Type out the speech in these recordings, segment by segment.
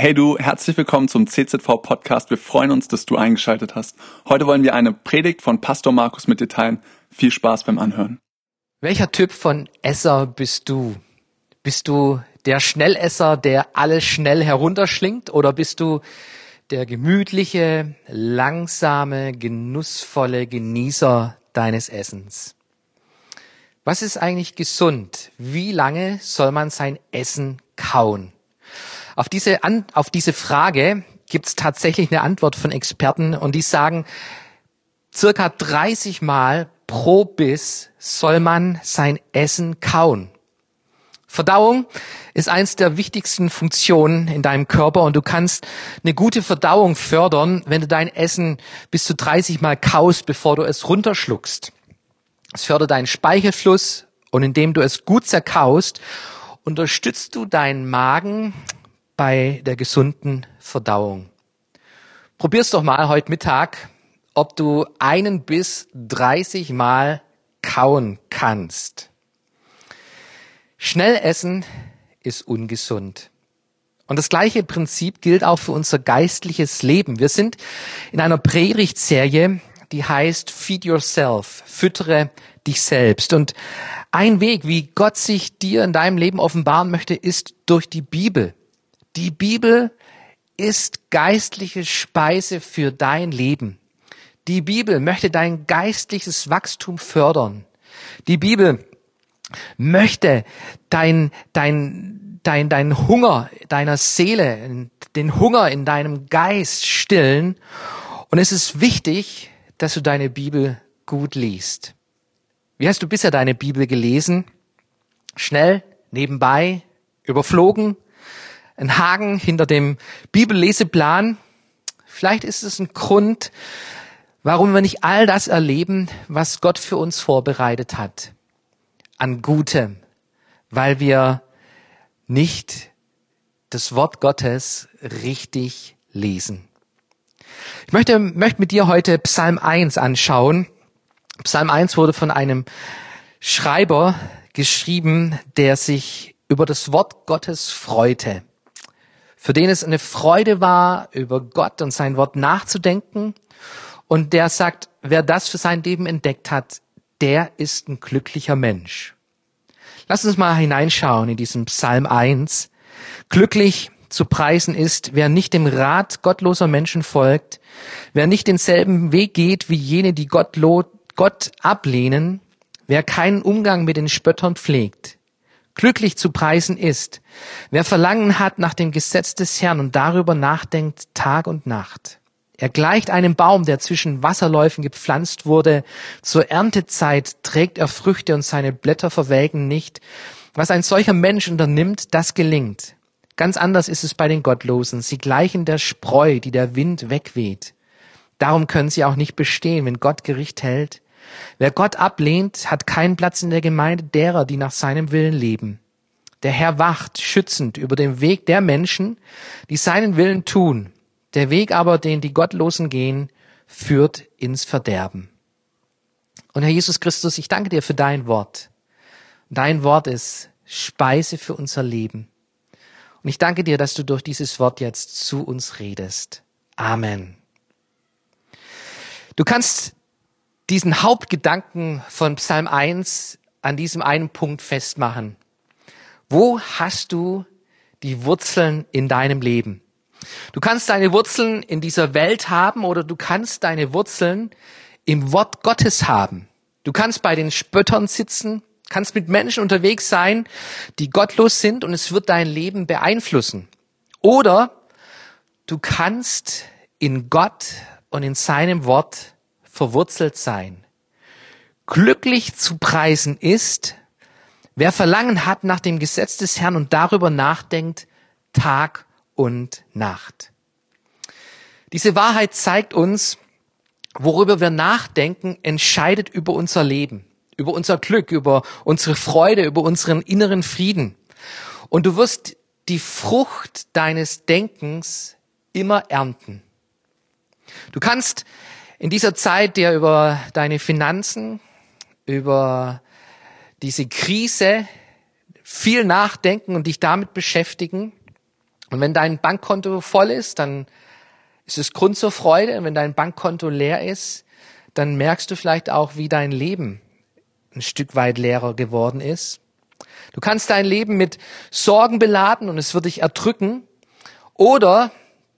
Hey du, herzlich willkommen zum CZV Podcast. Wir freuen uns, dass du eingeschaltet hast. Heute wollen wir eine Predigt von Pastor Markus mit dir teilen. Viel Spaß beim Anhören. Welcher Typ von Esser bist du? Bist du der Schnellesser, der alles schnell herunterschlingt oder bist du der gemütliche, langsame, genussvolle Genießer deines Essens? Was ist eigentlich gesund? Wie lange soll man sein Essen kauen? Auf diese, auf diese Frage gibt es tatsächlich eine Antwort von Experten und die sagen, circa 30 Mal pro Biss soll man sein Essen kauen. Verdauung ist eins der wichtigsten Funktionen in deinem Körper und du kannst eine gute Verdauung fördern, wenn du dein Essen bis zu 30 Mal kaust, bevor du es runterschluckst. Es fördert deinen Speichelfluss und indem du es gut zerkaust, unterstützt du deinen Magen bei der gesunden Verdauung. Probier's doch mal heute Mittag, ob du einen bis 30 Mal kauen kannst. Schnell essen ist ungesund. Und das gleiche Prinzip gilt auch für unser geistliches Leben. Wir sind in einer Predigtserie, die heißt Feed Yourself, füttere dich selbst. Und ein Weg, wie Gott sich dir in deinem Leben offenbaren möchte, ist durch die Bibel. Die Bibel ist geistliche Speise für dein Leben. Die Bibel möchte dein geistliches Wachstum fördern. Die Bibel möchte dein, dein, dein, dein Hunger deiner Seele, den Hunger in deinem Geist stillen. Und es ist wichtig, dass du deine Bibel gut liest. Wie hast du bisher deine Bibel gelesen? Schnell, nebenbei, überflogen, ein Haken hinter dem Bibelleseplan. Vielleicht ist es ein Grund, warum wir nicht all das erleben, was Gott für uns vorbereitet hat. An Gutem, weil wir nicht das Wort Gottes richtig lesen. Ich möchte, möchte mit dir heute Psalm 1 anschauen. Psalm 1 wurde von einem Schreiber geschrieben, der sich über das Wort Gottes freute für den es eine Freude war, über Gott und sein Wort nachzudenken. Und der sagt, wer das für sein Leben entdeckt hat, der ist ein glücklicher Mensch. Lass uns mal hineinschauen in diesen Psalm 1. Glücklich zu preisen ist, wer nicht dem Rat gottloser Menschen folgt, wer nicht denselben Weg geht wie jene, die Gott, Gott ablehnen, wer keinen Umgang mit den Spöttern pflegt, Glücklich zu preisen ist, wer Verlangen hat nach dem Gesetz des Herrn und darüber nachdenkt Tag und Nacht. Er gleicht einem Baum, der zwischen Wasserläufen gepflanzt wurde. Zur Erntezeit trägt er Früchte und seine Blätter verwelken nicht. Was ein solcher Mensch unternimmt, das gelingt. Ganz anders ist es bei den Gottlosen. Sie gleichen der Spreu, die der Wind wegweht. Darum können sie auch nicht bestehen, wenn Gott Gericht hält. Wer Gott ablehnt, hat keinen Platz in der Gemeinde derer, die nach seinem Willen leben. Der Herr wacht schützend über den Weg der Menschen, die seinen Willen tun. Der Weg aber, den die Gottlosen gehen, führt ins Verderben. Und Herr Jesus Christus, ich danke dir für dein Wort. Dein Wort ist Speise für unser Leben. Und ich danke dir, dass du durch dieses Wort jetzt zu uns redest. Amen. Du kannst diesen Hauptgedanken von Psalm 1 an diesem einen Punkt festmachen. Wo hast du die Wurzeln in deinem Leben? Du kannst deine Wurzeln in dieser Welt haben oder du kannst deine Wurzeln im Wort Gottes haben. Du kannst bei den Spöttern sitzen, kannst mit Menschen unterwegs sein, die gottlos sind und es wird dein Leben beeinflussen. Oder du kannst in Gott und in seinem Wort verwurzelt sein. Glücklich zu preisen ist, wer Verlangen hat nach dem Gesetz des Herrn und darüber nachdenkt, Tag und Nacht. Diese Wahrheit zeigt uns, worüber wir nachdenken, entscheidet über unser Leben, über unser Glück, über unsere Freude, über unseren inneren Frieden. Und du wirst die Frucht deines Denkens immer ernten. Du kannst in dieser Zeit dir über deine Finanzen, über diese Krise viel nachdenken und dich damit beschäftigen. Und wenn dein Bankkonto voll ist, dann ist es Grund zur Freude. Und wenn dein Bankkonto leer ist, dann merkst du vielleicht auch, wie dein Leben ein Stück weit leerer geworden ist. Du kannst dein Leben mit Sorgen beladen und es wird dich erdrücken. Oder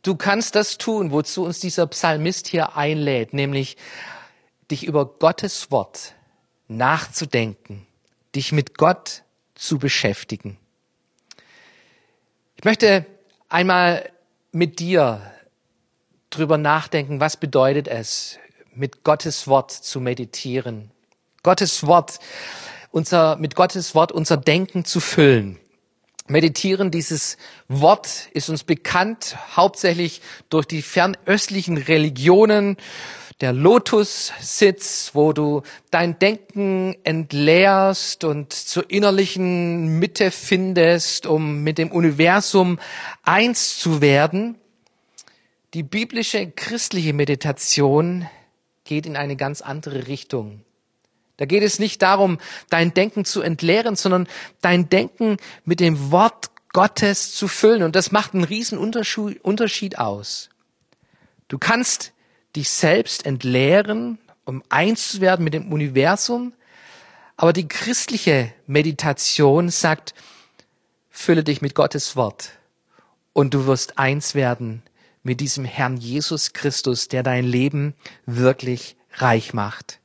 du kannst das tun, wozu uns dieser Psalmist hier einlädt, nämlich dich über Gottes Wort nachzudenken, dich mit Gott zu beschäftigen. Ich möchte einmal mit dir drüber nachdenken, was bedeutet es, mit Gottes Wort zu meditieren. Gottes Wort, unser, mit Gottes Wort unser Denken zu füllen. Meditieren, dieses Wort ist uns bekannt, hauptsächlich durch die fernöstlichen Religionen, der Lotussitz, wo du dein Denken entleerst und zur innerlichen Mitte findest, um mit dem Universum eins zu werden. Die biblische christliche Meditation geht in eine ganz andere Richtung. Da geht es nicht darum, dein Denken zu entleeren, sondern dein Denken mit dem Wort Gottes zu füllen. Und das macht einen riesen Unterschied aus. Du kannst dich selbst entleeren, um eins zu werden mit dem Universum. Aber die christliche Meditation sagt, fülle dich mit Gottes Wort und du wirst eins werden mit diesem Herrn Jesus Christus, der dein Leben wirklich reich macht.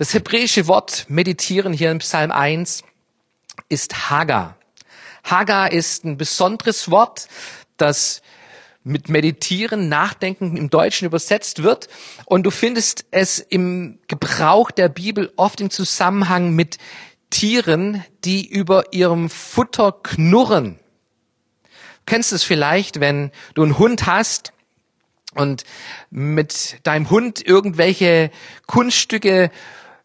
Das hebräische Wort meditieren hier in Psalm 1 ist Haga. Haga ist ein besonderes Wort, das mit Meditieren, Nachdenken im Deutschen übersetzt wird. Und du findest es im Gebrauch der Bibel oft im Zusammenhang mit Tieren, die über ihrem Futter knurren kennst es vielleicht, wenn du einen Hund hast und mit deinem Hund irgendwelche Kunststücke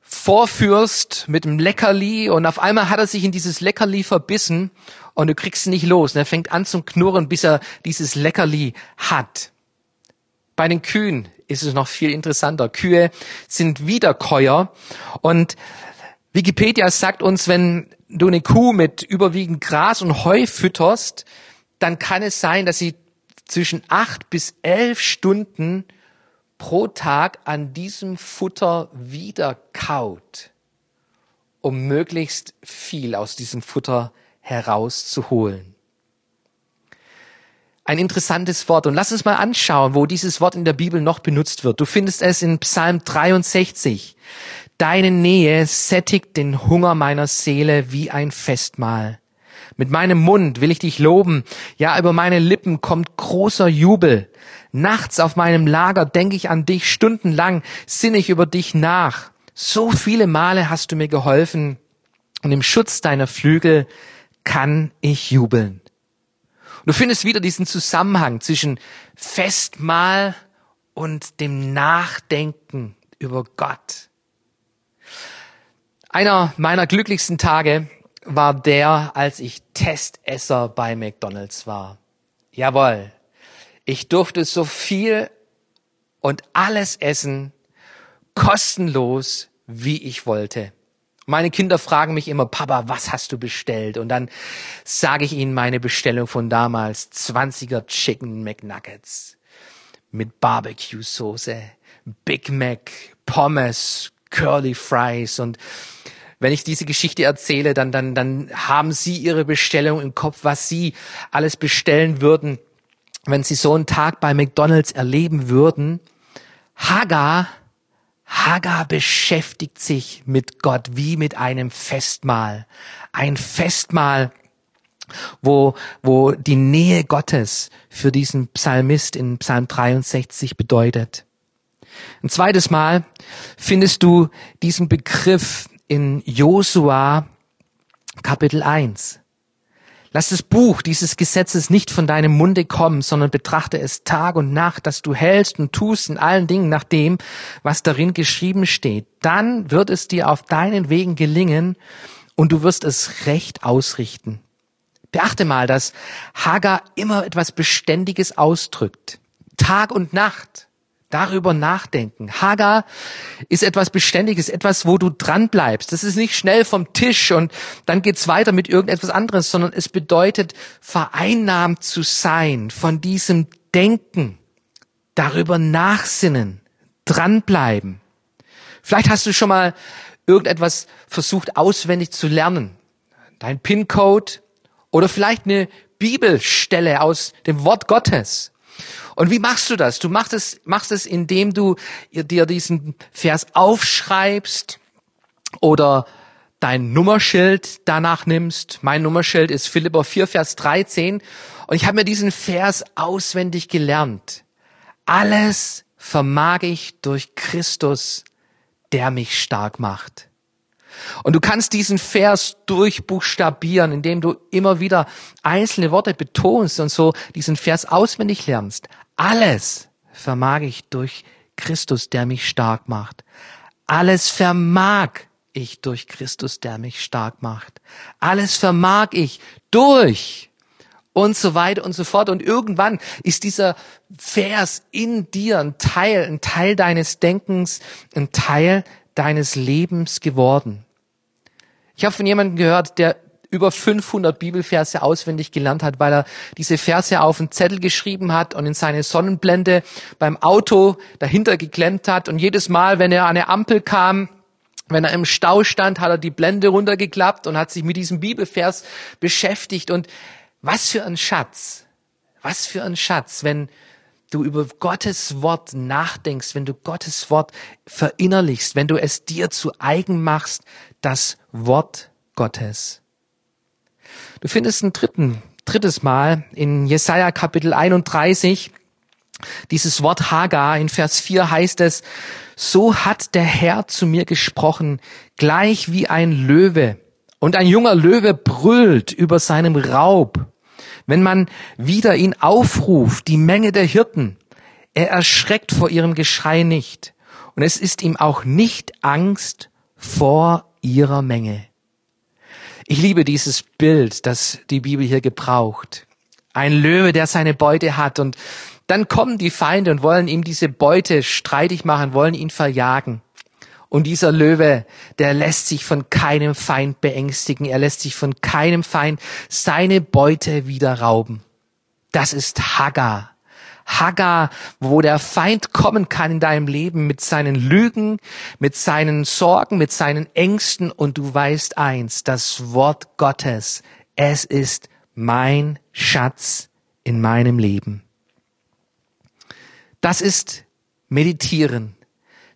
vorführst mit einem Leckerli und auf einmal hat er sich in dieses Leckerli verbissen und du kriegst ihn nicht los. Und er fängt an zum Knurren, bis er dieses Leckerli hat. Bei den Kühen ist es noch viel interessanter. Kühe sind Wiederkäuer und Wikipedia sagt uns, wenn du eine Kuh mit überwiegend Gras und Heu fütterst, dann kann es sein, dass sie zwischen acht bis elf Stunden pro Tag an diesem Futter wieder kaut, um möglichst viel aus diesem Futter herauszuholen. Ein interessantes Wort. Und lass uns mal anschauen, wo dieses Wort in der Bibel noch benutzt wird. Du findest es in Psalm 63. Deine Nähe sättigt den Hunger meiner Seele wie ein Festmahl. Mit meinem Mund will ich dich loben. Ja, über meine Lippen kommt großer Jubel. Nachts auf meinem Lager denke ich an dich, stundenlang sinne ich über dich nach. So viele Male hast du mir geholfen und im Schutz deiner Flügel kann ich jubeln. Du findest wieder diesen Zusammenhang zwischen Festmahl und dem Nachdenken über Gott. Einer meiner glücklichsten Tage war der, als ich Testesser bei McDonald's war. Jawohl. Ich durfte so viel und alles essen, kostenlos, wie ich wollte. Meine Kinder fragen mich immer, Papa, was hast du bestellt? Und dann sage ich ihnen meine Bestellung von damals, 20er Chicken McNuggets mit Barbecue-Soße, Big Mac, Pommes, Curly Fries und wenn ich diese Geschichte erzähle, dann, dann, dann haben Sie Ihre Bestellung im Kopf, was Sie alles bestellen würden, wenn Sie so einen Tag bei McDonald's erleben würden. Hagar, Hagar beschäftigt sich mit Gott wie mit einem Festmahl. Ein Festmahl, wo, wo die Nähe Gottes für diesen Psalmist in Psalm 63 bedeutet. Ein zweites Mal findest du diesen Begriff in Josua Kapitel 1. Lass das Buch dieses Gesetzes nicht von deinem Munde kommen, sondern betrachte es Tag und Nacht, dass du hältst und tust in allen Dingen nach dem, was darin geschrieben steht. Dann wird es dir auf deinen Wegen gelingen und du wirst es recht ausrichten. Beachte mal, dass Hagar immer etwas Beständiges ausdrückt. Tag und Nacht. Darüber nachdenken. Hagar ist etwas Beständiges, etwas, wo du dran bleibst. Das ist nicht schnell vom Tisch und dann geht's weiter mit irgendetwas anderes, sondern es bedeutet, vereinnahmt zu sein von diesem Denken, darüber nachsinnen, dranbleiben. Vielleicht hast du schon mal irgendetwas versucht auswendig zu lernen. Dein PIN-Code oder vielleicht eine Bibelstelle aus dem Wort Gottes. Und wie machst du das? Du machst es, machst es, indem du dir diesen Vers aufschreibst oder dein Nummerschild danach nimmst. Mein Nummerschild ist Philipper 4, Vers 13. Und ich habe mir diesen Vers auswendig gelernt. Alles vermag ich durch Christus, der mich stark macht. Und du kannst diesen Vers durchbuchstabieren, indem du immer wieder einzelne Worte betonst und so diesen Vers auswendig lernst. Alles vermag ich durch Christus, der mich stark macht. Alles vermag ich durch Christus, der mich stark macht. Alles vermag ich durch und so weiter und so fort. Und irgendwann ist dieser Vers in dir ein Teil, ein Teil deines Denkens, ein Teil deines Lebens geworden. Ich habe von jemandem gehört, der über 500 Bibelverse auswendig gelernt hat, weil er diese Verse auf einen Zettel geschrieben hat und in seine Sonnenblende beim Auto dahinter geklemmt hat. Und jedes Mal, wenn er an eine Ampel kam, wenn er im Stau stand, hat er die Blende runtergeklappt und hat sich mit diesem Bibelvers beschäftigt. Und was für ein Schatz, was für ein Schatz, wenn du über Gottes Wort nachdenkst, wenn du Gottes Wort verinnerlichst, wenn du es dir zu eigen machst, das Wort Gottes. Du findest ein dritten, drittes Mal in Jesaja Kapitel 31 dieses Wort Hagar. In Vers 4 heißt es, so hat der Herr zu mir gesprochen, gleich wie ein Löwe. Und ein junger Löwe brüllt über seinem Raub. Wenn man wieder ihn aufruft, die Menge der Hirten, er erschreckt vor ihrem Geschrei nicht. Und es ist ihm auch nicht Angst vor ihrer Menge. Ich liebe dieses Bild, das die Bibel hier gebraucht. Ein Löwe, der seine Beute hat und dann kommen die Feinde und wollen ihm diese Beute streitig machen, wollen ihn verjagen. Und dieser Löwe, der lässt sich von keinem Feind beängstigen, er lässt sich von keinem Feind seine Beute wieder rauben. Das ist Hagar. Hagar, wo der Feind kommen kann in deinem Leben mit seinen Lügen, mit seinen Sorgen, mit seinen Ängsten und du weißt eins, das Wort Gottes, es ist mein Schatz in meinem Leben. Das ist Meditieren,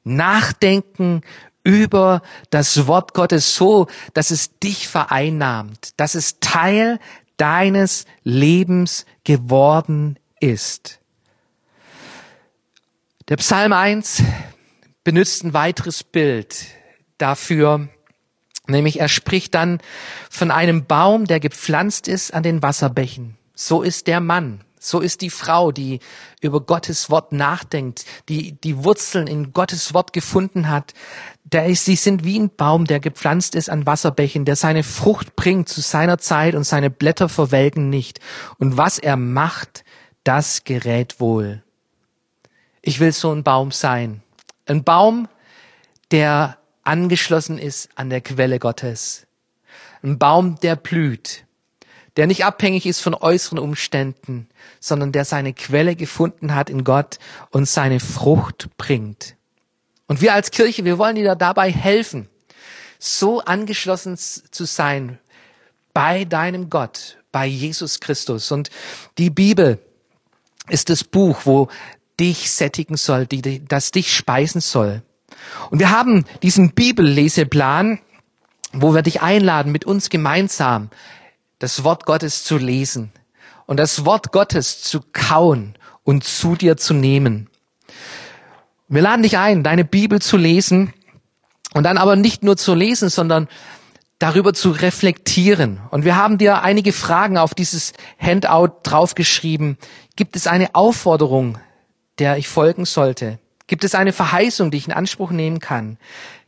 Nachdenken über das Wort Gottes so, dass es dich vereinnahmt, dass es Teil deines Lebens geworden ist. Der Psalm 1 benutzt ein weiteres Bild dafür, nämlich er spricht dann von einem Baum, der gepflanzt ist an den Wasserbächen. So ist der Mann, so ist die Frau, die über Gottes Wort nachdenkt, die die Wurzeln in Gottes Wort gefunden hat. Der ist, sie sind wie ein Baum, der gepflanzt ist an Wasserbächen, der seine Frucht bringt zu seiner Zeit und seine Blätter verwelken nicht. Und was er macht, das gerät wohl. Ich will so ein Baum sein. Ein Baum, der angeschlossen ist an der Quelle Gottes. Ein Baum, der blüht, der nicht abhängig ist von äußeren Umständen, sondern der seine Quelle gefunden hat in Gott und seine Frucht bringt. Und wir als Kirche, wir wollen dir dabei helfen, so angeschlossen zu sein bei deinem Gott, bei Jesus Christus. Und die Bibel ist das Buch, wo dich sättigen soll, die, das dich speisen soll. Und wir haben diesen Bibelleseplan, wo wir dich einladen, mit uns gemeinsam das Wort Gottes zu lesen und das Wort Gottes zu kauen und zu dir zu nehmen. Wir laden dich ein, deine Bibel zu lesen und dann aber nicht nur zu lesen, sondern darüber zu reflektieren. Und wir haben dir einige Fragen auf dieses Handout draufgeschrieben. Gibt es eine Aufforderung, der ich folgen sollte? Gibt es eine Verheißung, die ich in Anspruch nehmen kann?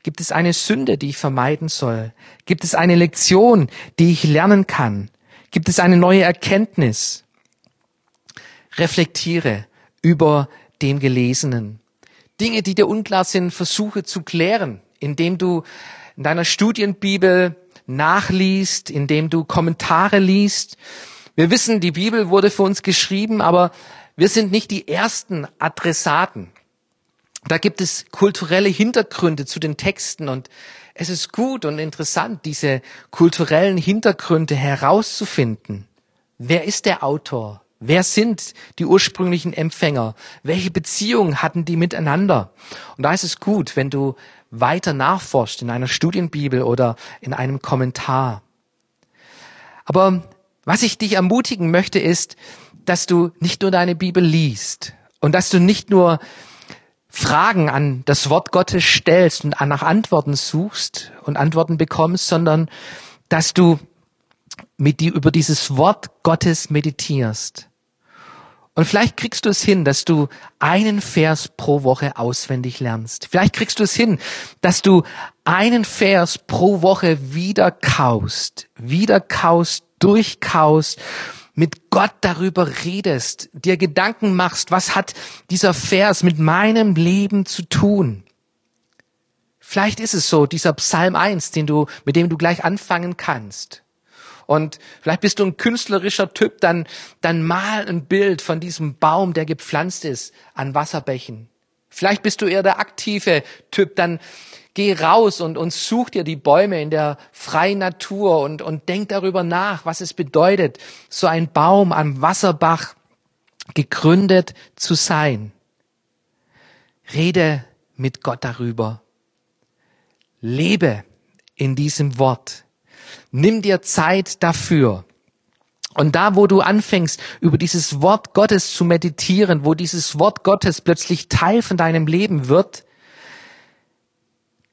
Gibt es eine Sünde, die ich vermeiden soll? Gibt es eine Lektion, die ich lernen kann? Gibt es eine neue Erkenntnis? Reflektiere über dem Gelesenen. Dinge, die dir unklar sind, versuche zu klären, indem du in deiner Studienbibel nachliest, indem du Kommentare liest. Wir wissen, die Bibel wurde für uns geschrieben, aber wir sind nicht die ersten Adressaten. Da gibt es kulturelle Hintergründe zu den Texten und es ist gut und interessant, diese kulturellen Hintergründe herauszufinden. Wer ist der Autor? Wer sind die ursprünglichen Empfänger? Welche Beziehungen hatten die miteinander? Und da ist es gut, wenn du weiter nachforscht in einer Studienbibel oder in einem Kommentar. Aber was ich dich ermutigen möchte, ist, dass du nicht nur deine Bibel liest und dass du nicht nur Fragen an das Wort Gottes stellst und nach Antworten suchst und Antworten bekommst, sondern dass du mit dir über dieses Wort Gottes meditierst. Und vielleicht kriegst du es hin, dass du einen Vers pro Woche auswendig lernst. Vielleicht kriegst du es hin, dass du einen Vers pro Woche wieder kaust, wieder kaust, durchkaust mit Gott darüber redest, dir Gedanken machst, was hat dieser Vers mit meinem Leben zu tun? Vielleicht ist es so, dieser Psalm 1, den du, mit dem du gleich anfangen kannst. Und vielleicht bist du ein künstlerischer Typ, dann, dann mal ein Bild von diesem Baum, der gepflanzt ist an Wasserbächen. Vielleicht bist du eher der aktive Typ, dann Geh raus und, und such dir die Bäume in der freien Natur und, und denk darüber nach, was es bedeutet, so ein Baum am Wasserbach gegründet zu sein. Rede mit Gott darüber. Lebe in diesem Wort. Nimm dir Zeit dafür. Und da, wo du anfängst, über dieses Wort Gottes zu meditieren, wo dieses Wort Gottes plötzlich Teil von deinem Leben wird,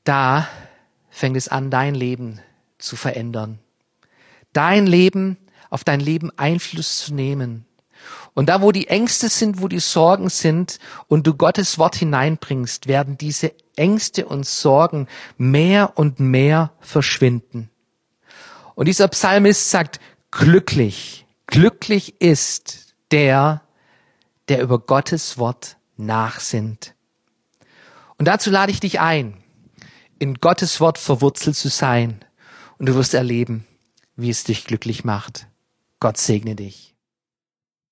da fängt es an, dein Leben zu verändern. Dein Leben, auf dein Leben Einfluss zu nehmen. Und da, wo die Ängste sind, wo die Sorgen sind und du Gottes Wort hineinbringst, werden diese Ängste und Sorgen mehr und mehr verschwinden. Und dieser Psalmist sagt, glücklich, glücklich ist der, der über Gottes Wort nachsinnt. Und dazu lade ich dich ein in Gottes Wort verwurzelt zu sein. Und du wirst erleben, wie es dich glücklich macht. Gott segne dich.